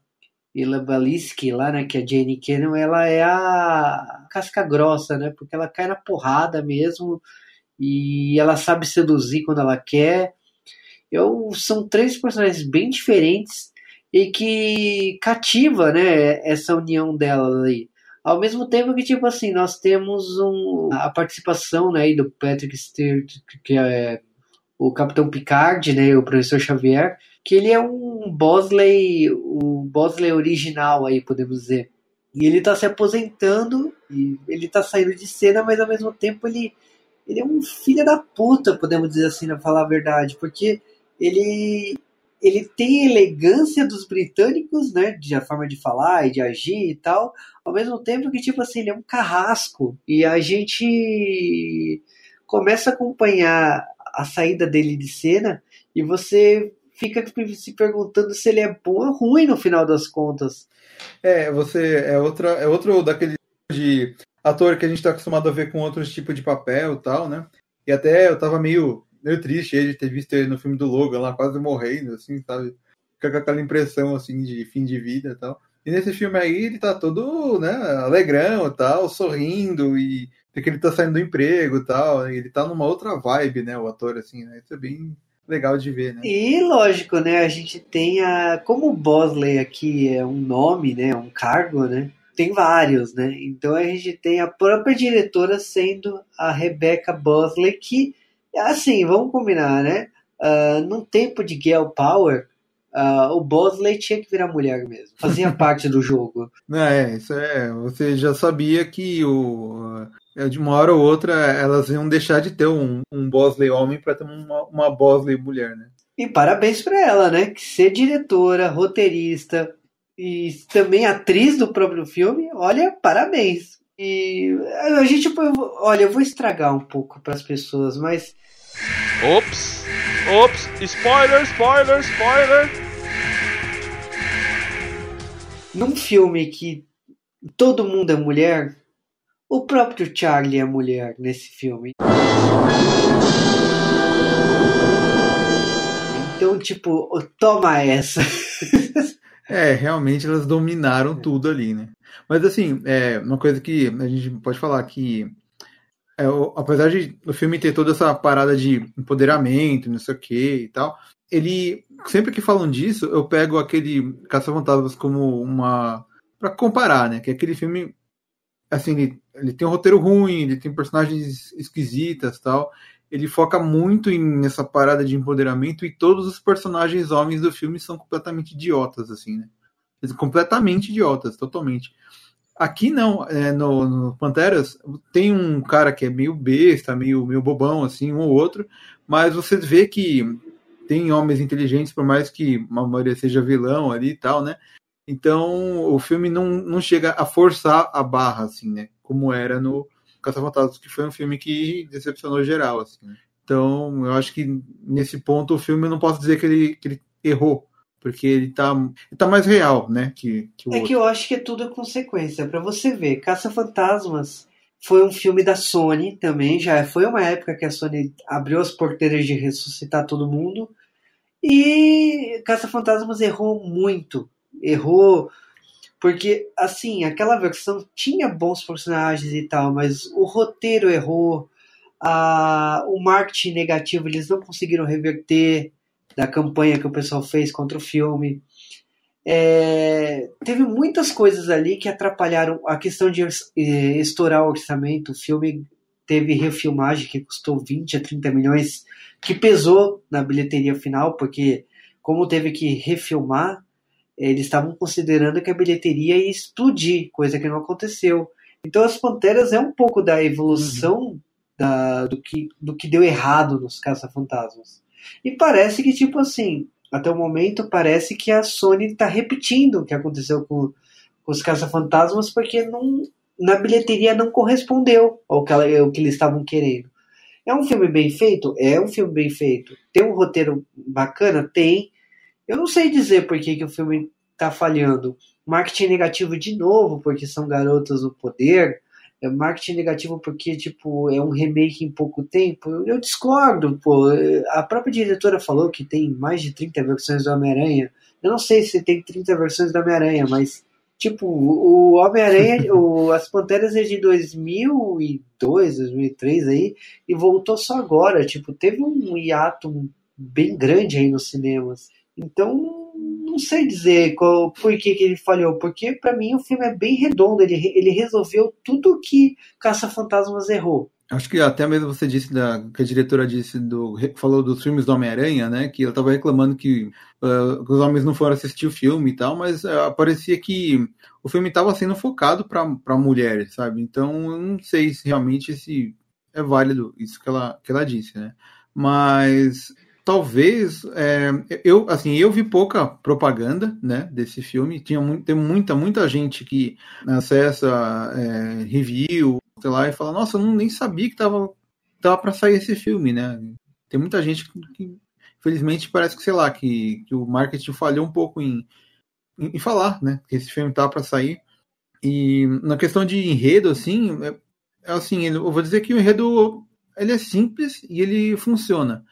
Ila Baliski lá, né? Que é a Jane Cannon, ela é a casca grossa, né? Porque ela cai na porrada mesmo. E ela sabe seduzir quando ela quer eu, são três personagens bem diferentes e que cativa, né, essa união delas aí. Ao mesmo tempo que, tipo assim, nós temos um, a participação né, do Patrick Stewart, que é o Capitão Picard, né, o Professor Xavier, que ele é um Bosley, o Bosley original aí, podemos dizer. E ele tá se aposentando, e ele tá saindo de cena, mas ao mesmo tempo ele, ele é um filho da puta, podemos dizer assim, pra falar a verdade, porque ele ele tem elegância dos britânicos, né, de a forma de falar e de agir e tal, ao mesmo tempo que tipo assim, ele é um carrasco e a gente começa a acompanhar a saída dele de cena e você fica se perguntando se ele é bom ou ruim no final das contas. É, você é outra é outro daquele de ator que a gente está acostumado a ver com outros tipos de papel e tal, né? E até eu tava meio meio triste ele ter visto ele no filme do Logan lá quase morrendo, assim, sabe? Fica com aquela impressão, assim, de fim de vida e tal. E nesse filme aí ele tá todo, né, alegrão e tal, sorrindo e que ele tá saindo do emprego e tal. Ele tá numa outra vibe, né, o ator, assim, né? Isso é bem legal de ver, né? E lógico, né, a gente tem a... Como o Bosley aqui é um nome, né, um cargo, né? Tem vários, né? Então a gente tem a própria diretora sendo a Rebecca Bosley, que Assim, vamos combinar, né? Uh, num tempo de Girl Power, uh, o Bosley tinha que virar mulher mesmo. Fazia parte do jogo. É, isso é. Você já sabia que o, é, de uma hora ou outra elas iam deixar de ter um, um Bosley homem para ter uma, uma Bosley mulher, né? E parabéns para ela, né? Que ser diretora, roteirista e também atriz do próprio filme, olha, parabéns. E a gente, olha, eu vou estragar um pouco para as pessoas, mas Ops! Ops! Spoiler, spoiler, spoiler! Num filme que todo mundo é mulher, o próprio Charlie é mulher nesse filme. Então, tipo, toma essa. É, realmente elas dominaram tudo ali, né? Mas assim, é uma coisa que a gente pode falar que é, o, apesar de o filme ter toda essa parada de empoderamento, não sei o que e tal, ele sempre que falam disso, eu pego aquele Caça-Fantasmas como uma para comparar, né? Que é aquele filme assim, ele, ele tem um roteiro ruim, ele tem personagens esquisitas, tal. Ele foca muito em, nessa parada de empoderamento e todos os personagens homens do filme são completamente idiotas, assim, né? Completamente idiotas, totalmente. Aqui não, é, no, no, Panteras tem um cara que é meio besta, meio, meio bobão, assim, um ou outro, mas você vê que tem homens inteligentes, por mais que a maioria seja vilão ali e tal, né? Então o filme não, não chega a forçar a barra, assim, né? Como era no Caça-Fantasmas, que foi um filme que decepcionou geral, assim. Né? Então eu acho que nesse ponto o filme eu não posso dizer que ele, que ele errou porque ele tá, ele tá mais real, né? Que, que é outro. que eu acho que é tudo consequência. Para você ver, Caça-Fantasmas foi um filme da Sony também, já foi uma época que a Sony abriu as porteiras de ressuscitar todo mundo. E Caça-Fantasmas errou muito. Errou porque, assim, aquela versão tinha bons personagens e tal, mas o roteiro errou, a, o marketing negativo eles não conseguiram reverter da campanha que o pessoal fez contra o filme. É, teve muitas coisas ali que atrapalharam a questão de estourar o orçamento. O filme teve refilmagem que custou 20 a 30 milhões, que pesou na bilheteria final, porque como teve que refilmar, eles estavam considerando que a bilheteria ia explodir, coisa que não aconteceu. Então as Panteras é um pouco da evolução uhum. da, do, que, do que deu errado nos Caça-Fantasmas. E parece que, tipo assim, até o momento, parece que a Sony está repetindo o que aconteceu com, com os Caça-Fantasmas, porque não, na bilheteria não correspondeu ao que, ela, ao que eles estavam querendo. É um filme bem feito? É um filme bem feito. Tem um roteiro bacana? Tem. Eu não sei dizer por que, que o filme está falhando. Marketing negativo de novo, porque são garotas no poder marketing negativo porque, tipo, é um remake em pouco tempo. Eu, eu, discordo, pô. A própria diretora falou que tem mais de 30 versões do Homem-Aranha. Eu não sei se tem 30 versões do Homem-Aranha, mas, tipo, o Homem-Aranha, As Panteras é de 2002, 2003 aí, e voltou só agora. Tipo, teve um hiato bem grande aí nos cinemas. Então, não sei dizer qual, por que, que ele falhou, porque para mim o filme é bem redondo, ele, ele resolveu tudo que Caça-Fantasmas errou. Acho que até mesmo você disse da, que a diretora disse do falou dos filmes do Homem-Aranha, né? Que ela estava reclamando que uh, os homens não foram assistir o filme e tal, mas uh, parecia que o filme estava sendo focado para mulheres, sabe? Então eu não sei se realmente se é válido isso que ela, que ela disse, né? Mas talvez é, eu assim eu vi pouca propaganda né desse filme. Tinha muito, tem muita muita gente que acessa é, review sei lá e fala nossa eu não, nem sabia que tava tava para sair esse filme né? Tem muita gente que, que infelizmente parece que sei lá que, que o marketing falhou um pouco em, em, em falar né que esse filme tava para sair. E na questão de enredo assim é, é assim eu vou dizer que o enredo ele é simples e ele funciona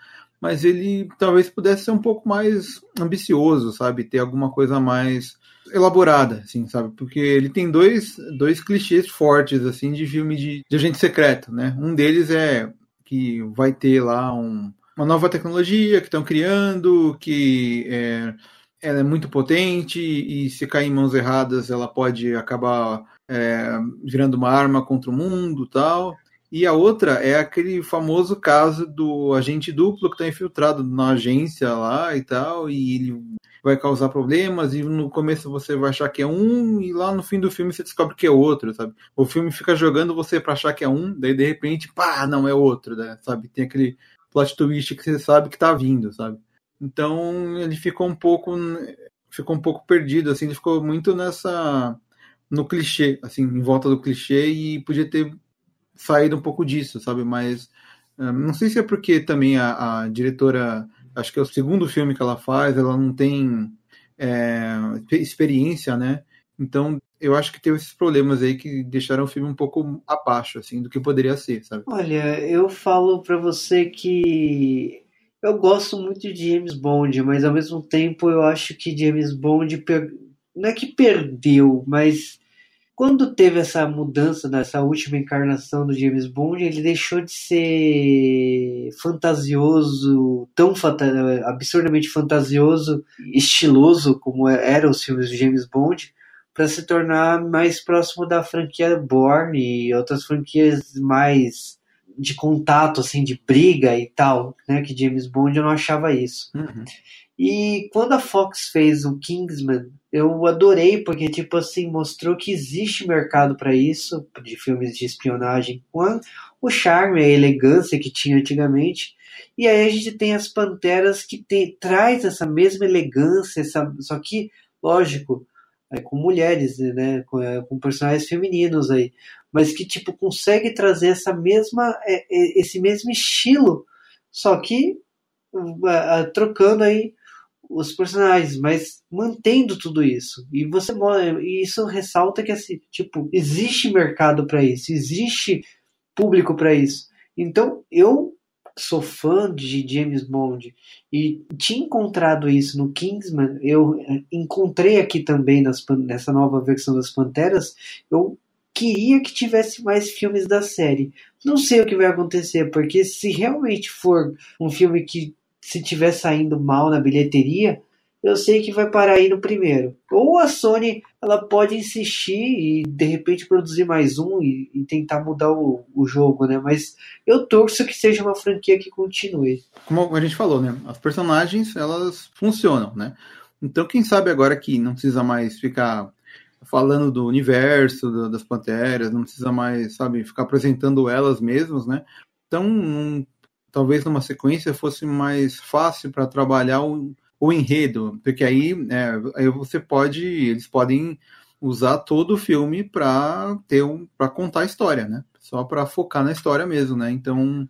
mas ele talvez pudesse ser um pouco mais ambicioso, sabe? Ter alguma coisa mais elaborada, assim, sabe? Porque ele tem dois, dois clichês fortes, assim, de filme de, de agente secreto, né? Um deles é que vai ter lá um, uma nova tecnologia que estão criando, que é, ela é muito potente e se cair em mãos erradas ela pode acabar é, virando uma arma contra o mundo tal. E a outra é aquele famoso caso do agente duplo que está infiltrado na agência lá e tal, e ele vai causar problemas, e no começo você vai achar que é um, e lá no fim do filme você descobre que é outro, sabe? O filme fica jogando você para achar que é um, daí de repente, pá, não é outro, né? sabe? Tem aquele plot twist que você sabe que tá vindo, sabe? Então ele ficou um pouco ficou um pouco perdido, assim, ele ficou muito nessa no clichê, assim, em volta do clichê e podia ter saído um pouco disso, sabe? Mas um, não sei se é porque também a, a, diretora, acho que é o segundo filme que ela faz, ela não tem é, experiência, né? Então eu acho que teve esses problemas aí que deixaram o filme um pouco abaixo, assim, do que poderia ser, sabe? Olha, eu falo para você que eu gosto muito de James Bond, mas ao mesmo tempo eu acho que James Bond per... não é que perdeu, mas quando teve essa mudança nessa última encarnação do James Bond, ele deixou de ser fantasioso, tão fanta absurdamente fantasioso, estiloso como eram os filmes de James Bond, para se tornar mais próximo da franquia Bourne e outras franquias mais de contato, assim, de briga e tal, né? Que James Bond eu não achava isso. Uhum. E quando a Fox fez o Kingsman, eu adorei porque tipo assim mostrou que existe mercado para isso, de filmes de espionagem, com o charme, a elegância que tinha antigamente. E aí a gente tem as Panteras que tem, traz essa mesma elegância, essa, só que, lógico, é, com mulheres, né, com, é, com, personagens femininos aí, mas que tipo consegue trazer essa mesma, é, é esse mesmo estilo, só que uh, trocando aí os personagens, mas mantendo tudo isso. E você e isso ressalta que assim, tipo, existe mercado para isso, existe público para isso. Então, eu sou fã de James Bond e tinha encontrado isso no Kingsman, eu encontrei aqui também nas, nessa nova versão das Panteras, eu queria que tivesse mais filmes da série. Não sei o que vai acontecer, porque se realmente for um filme que se tiver saindo mal na bilheteria, eu sei que vai parar aí no primeiro. Ou a Sony ela pode insistir e de repente produzir mais um e, e tentar mudar o, o, jogo, né? Mas eu torço que seja uma franquia que continue. Como a gente falou, né? As personagens elas funcionam, né? Então quem sabe agora que não precisa mais ficar falando do universo do, das panteras, não precisa mais, sabe, ficar apresentando elas mesmas, né? Então talvez numa sequência fosse mais fácil para trabalhar o, o, enredo, porque aí, é, aí você pode, eles podem usar todo o filme para ter um, para contar a história, né? Só para focar na história mesmo, né? Então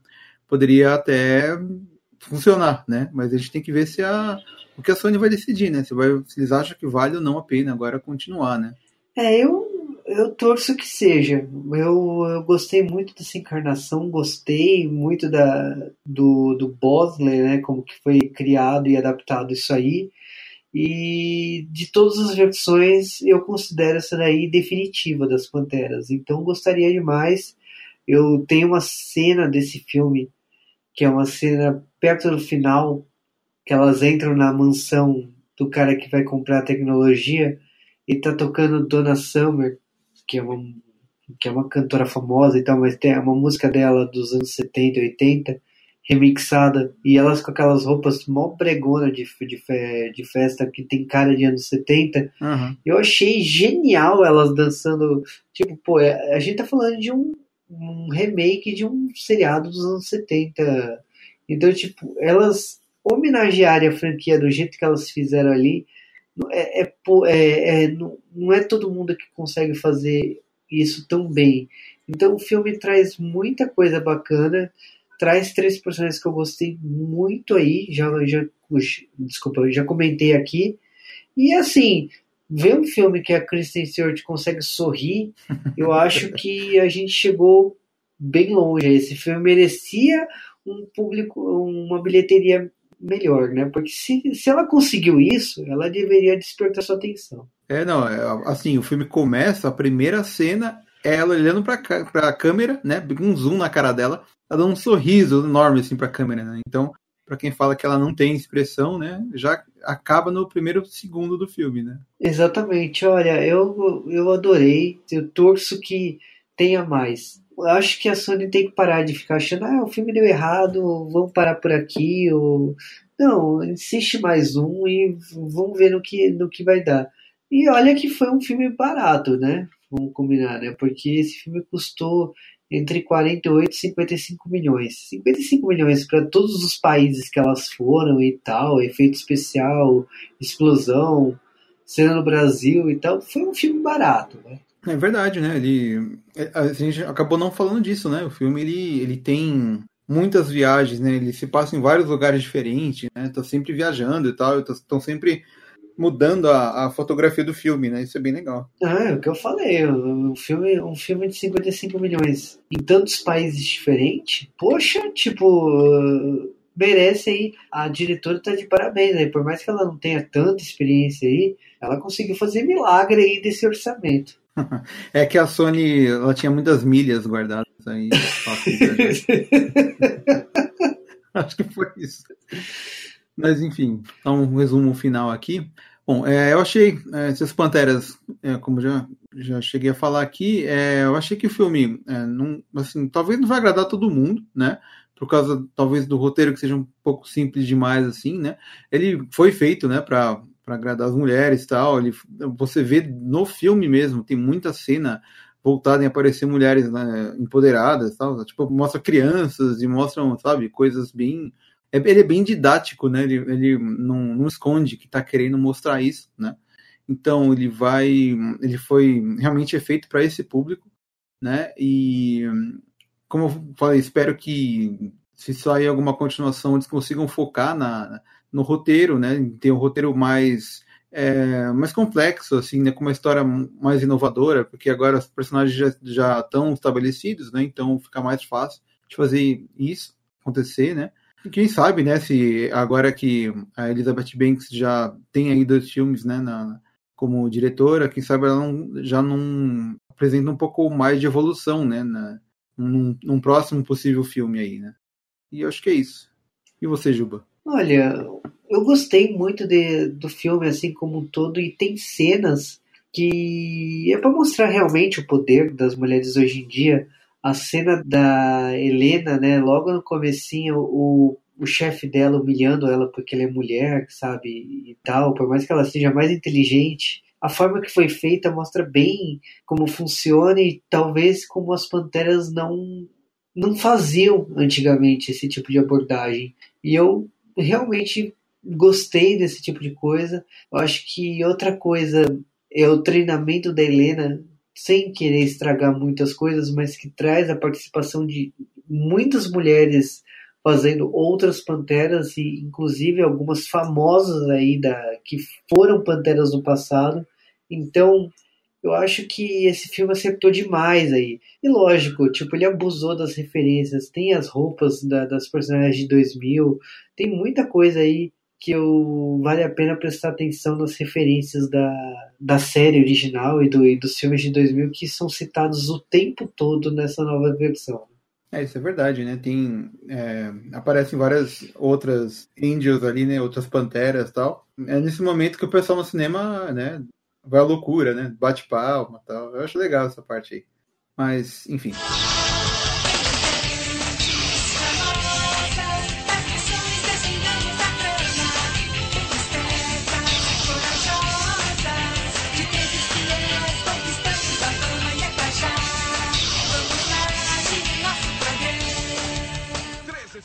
poderia até funcionar, né? Mas a gente tem que ver se a o que a Sony vai decidir, né? Se, vai, se eles acham que vale ou não a pena agora continuar, né? É, eu eu torço que seja. Eu, eu gostei muito dessa encarnação, gostei muito da, do, do Bosley, né? Como que foi criado e adaptado isso aí. E de todas as versões, eu considero essa daí definitiva das Panteras. Então gostaria demais. Eu tenho uma cena desse filme, que é uma cena perto do final, que elas entram na mansão do cara que vai comprar a tecnologia e tá tocando Donna Summer que é uma, que é uma cantora famosa e tal, mas tem uma música dela dos anos 70 e 80, remixada, e elas com aquelas roupas mó bregona de, de, de festa que tem cara de anos 70. Uhum. Eu achei genial elas dançando. Tipo, pô, é, a gente tá falando de um, um remake de um seriado dos anos 70. Então, tipo, elas homenagearem a franquia do jeito que elas fizeram ali é, é, é, é, não, não é todo mundo que consegue fazer isso tão bem. Então o filme traz muita coisa bacana, traz três personagens que eu gostei muito aí, já, já desculpa, já comentei aqui. E assim, ver um filme que a Kristen Stewart consegue sorrir, eu acho que a gente chegou bem longe. Esse filme merecia um público, uma bilheteria melhor, né? Porque se, se ela conseguiu isso, ela deveria despertar sua atenção. É, não, é, assim, o filme começa, a primeira cena é ela olhando pra, pra câmera, né? Um zoom na cara dela, ela dando um sorriso enorme assim pra câmera, né? Então, para quem fala que ela não tem expressão, né? Já acaba no primeiro segundo do filme, né? Exatamente. Olha, eu, eu adorei. Eu torço que tenha mais eu acho que a Sony tem que parar de ficar achando, ah, o filme deu errado, vamos parar por aqui, ou... Não, insiste mais um e vamos ver no que, no que vai dar. E olha que foi um filme barato, né? Vamos combinar, né? Porque esse filme custou entre 48 e 55 milhões. 55 milhões para todos os países que elas foram e tal, efeito especial, explosão, cena no Brasil e tal, foi um filme barato, né? É verdade, né? Ele, é, a gente acabou não falando disso, né? O filme ele, ele tem muitas viagens, né? Ele se passa em vários lugares diferentes, né? Tá sempre viajando e tal, estão sempre mudando a, a, fotografia do filme, né? Isso é bem legal. Ah, é o que eu falei, um filme, um filme de 55 milhões em tantos países diferentes, poxa, tipo, merece aí. A diretora tá de parabéns aí. Por mais que ela não tenha tanta experiência aí, ela conseguiu fazer milagre aí desse orçamento. É que a Sony ela tinha muitas milhas guardadas aí. Acho que foi isso. Mas enfim, então um resumo final aqui. Bom, é, eu achei é, essas Panteras, é, como já, já cheguei a falar aqui, é, eu achei que o filme, é, não, assim, talvez não vai agradar todo mundo, né? Por causa, talvez, do roteiro que seja um pouco simples demais, assim, né? Ele foi feito, né, para agradar as mulheres e tal. Ele, você vê no filme mesmo, tem muita cena voltada em aparecer mulheres né, empoderadas, tal, tipo, mostra crianças e mostram, sabe, coisas bem é, ele é bem didático, né? Ele, ele não, não esconde que está querendo mostrar isso, né? Então ele vai, ele foi realmente é feito para esse público, né? E como eu falei, espero que se sair alguma continuação eles consigam focar na, no roteiro, né? Ter um roteiro mais é, mais complexo, assim, né? Com uma história mais inovadora, porque agora os personagens já, já estão estabelecidos, né? Então fica mais fácil de fazer isso acontecer, né? Quem sabe, né, se agora que a Elizabeth Banks já tem aí dois filmes, né, na, como diretora, quem sabe ela não, já não apresenta um pouco mais de evolução, né, na, num, num, próximo possível filme aí, né. E eu acho que é isso. E você, Juba? Olha, eu gostei muito de, do filme, assim como um todo, e tem cenas que é para mostrar realmente o poder das mulheres hoje em dia, a cena da Helena, né, logo no comecinho, o, o chefe dela humilhando ela porque ela é mulher, sabe, e tal, por mais que ela seja mais inteligente, a forma que foi feita mostra bem como funciona e talvez como as panteras não não faziam antigamente esse tipo de abordagem. E eu realmente gostei desse tipo de coisa. Eu acho que outra coisa é o treinamento da Helena sem querer estragar muitas coisas, mas que traz a participação de muitas mulheres fazendo outras panteras e inclusive algumas famosas aí da que foram panteras no passado. Então, eu acho que esse filme acertou demais aí. E lógico, tipo, ele abusou das referências. Tem as roupas da, das personagens de 2000, tem muita coisa aí que eu, vale a pena prestar atenção nas referências da, da série original e, do, e dos filmes de 2000 que são citados o tempo todo nessa nova versão. É, isso é verdade, né? Tem. É, aparecem várias outras índios ali, né? Outras panteras e tal. É nesse momento que o pessoal no cinema, né? Vai à loucura, né? Bate palma e tal. Eu acho legal essa parte aí. Mas, enfim.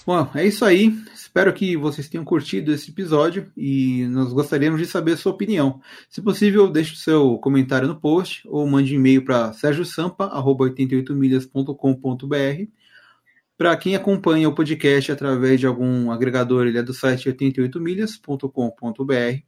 Bom, é isso aí. Espero que vocês tenham curtido esse episódio e nós gostaríamos de saber a sua opinião. Se possível, deixe o seu comentário no post ou mande um e-mail para sergiosampa.88milhas.com.br. Para quem acompanha o podcast através de algum agregador, ele é do site 88milhas.com.br.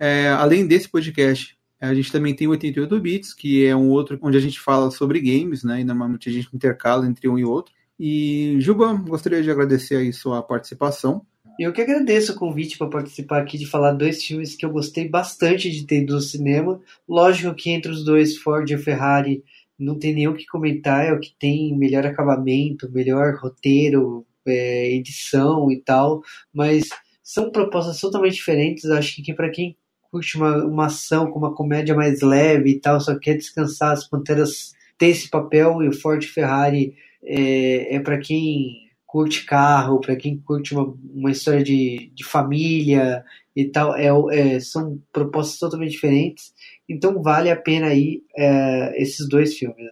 É, além desse podcast, a gente também tem o 88 Bits, que é um outro onde a gente fala sobre games, né? E normalmente a gente intercala entre um e outro. E, Juba, gostaria de agradecer aí sua participação. Eu que agradeço o convite para participar aqui de falar dois filmes que eu gostei bastante de ter do cinema. Lógico que entre os dois, Ford e Ferrari, não tem o que comentar, é o que tem melhor acabamento, melhor roteiro, é, edição e tal, mas são propostas totalmente diferentes. Acho que para quem curte uma, uma ação com uma comédia mais leve e tal, só quer descansar, as Panteras têm esse papel e o Ford e Ferrari é, é para quem curte carro, para quem curte uma, uma história de, de família e tal, é, é, são propostas totalmente diferentes. Então vale a pena aí é, esses dois filmes. Né?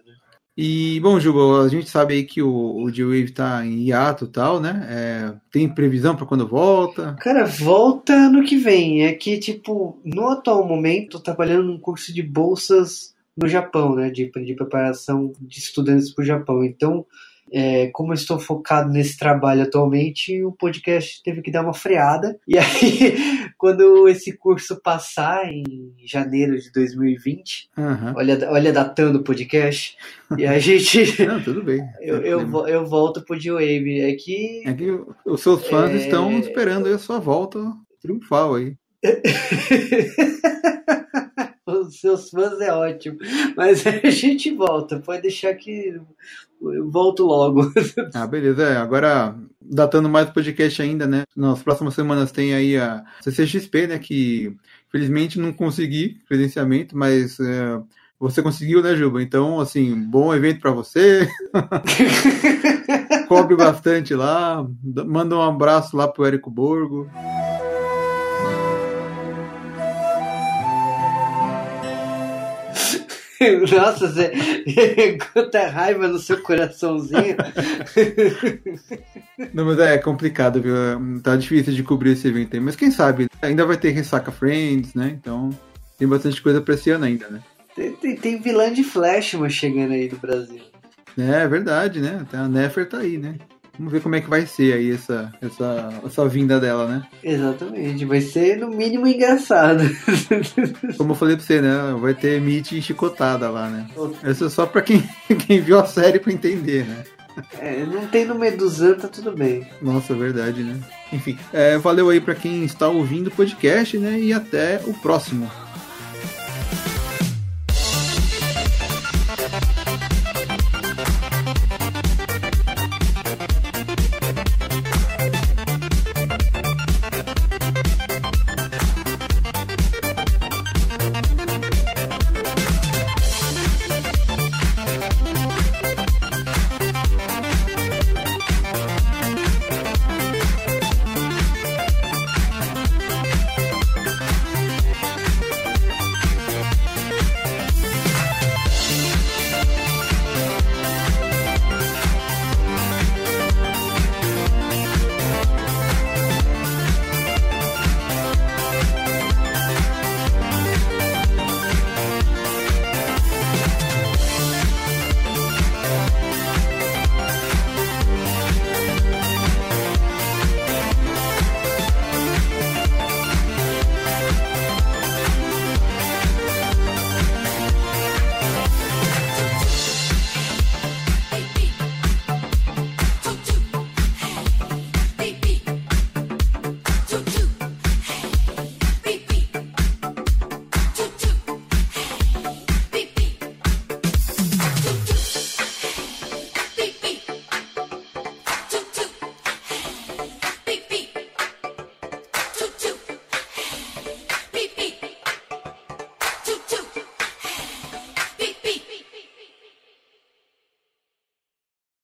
E, bom, Juba, a gente sabe aí que o, o G-Wave tá em hiato e tal, né? É, tem previsão para quando volta? Cara, volta ano que vem. É que, tipo, no atual momento, tô trabalhando num curso de bolsas no Japão, né? De, de preparação de estudantes para o Japão. Então, É, como eu estou focado nesse trabalho atualmente, o podcast teve que dar uma freada. E aí, quando esse curso passar em janeiro de 2020, Aham. olha, olha datando o podcast, e a gente. Não, tudo bem. Eu, eu, eu volto pro G-Wave. É que. É que os seus fãs É. estão esperando a sua volta triunfal aí. Os seus fãs é ótimo. Mas a gente volta. Pode deixar que eu volto logo. Ah, beleza. É, agora, datando mais o podcast ainda, né? Nas próximas semanas tem aí a CCXP, né? Que felizmente não consegui credenciamento, mas é, você conseguiu, né, Juba? Então, assim, bom evento pra você. Cobre bastante lá. Manda um abraço lá pro Érico Borgo. Nossa, você... quanta raiva no seu coraçãozinho. Não, mas é complicado, viu? Tá difícil de cobrir esse evento aí. Mas quem sabe? Ainda vai ter Ressaca Friends, né? Então tem bastante coisa pra esse ano ainda, né? Tem, tem, tem vilã de Flashman chegando aí no Brasil. É, é verdade, né? Até a Nefer tá aí, né? Vamos ver como é que vai ser aí essa, essa, essa vinda dela, né? Exatamente, vai ser no mínimo engraçado. Como eu falei pra você, né? Vai ter Meet chicotada lá, né? Isso é só pra quem, quem viu a série pra entender, né? É, não tem no Meduzan, tá tudo bem. Nossa, é verdade, né? Enfim, é, valeu aí pra quem está ouvindo o podcast, né? E até o próximo.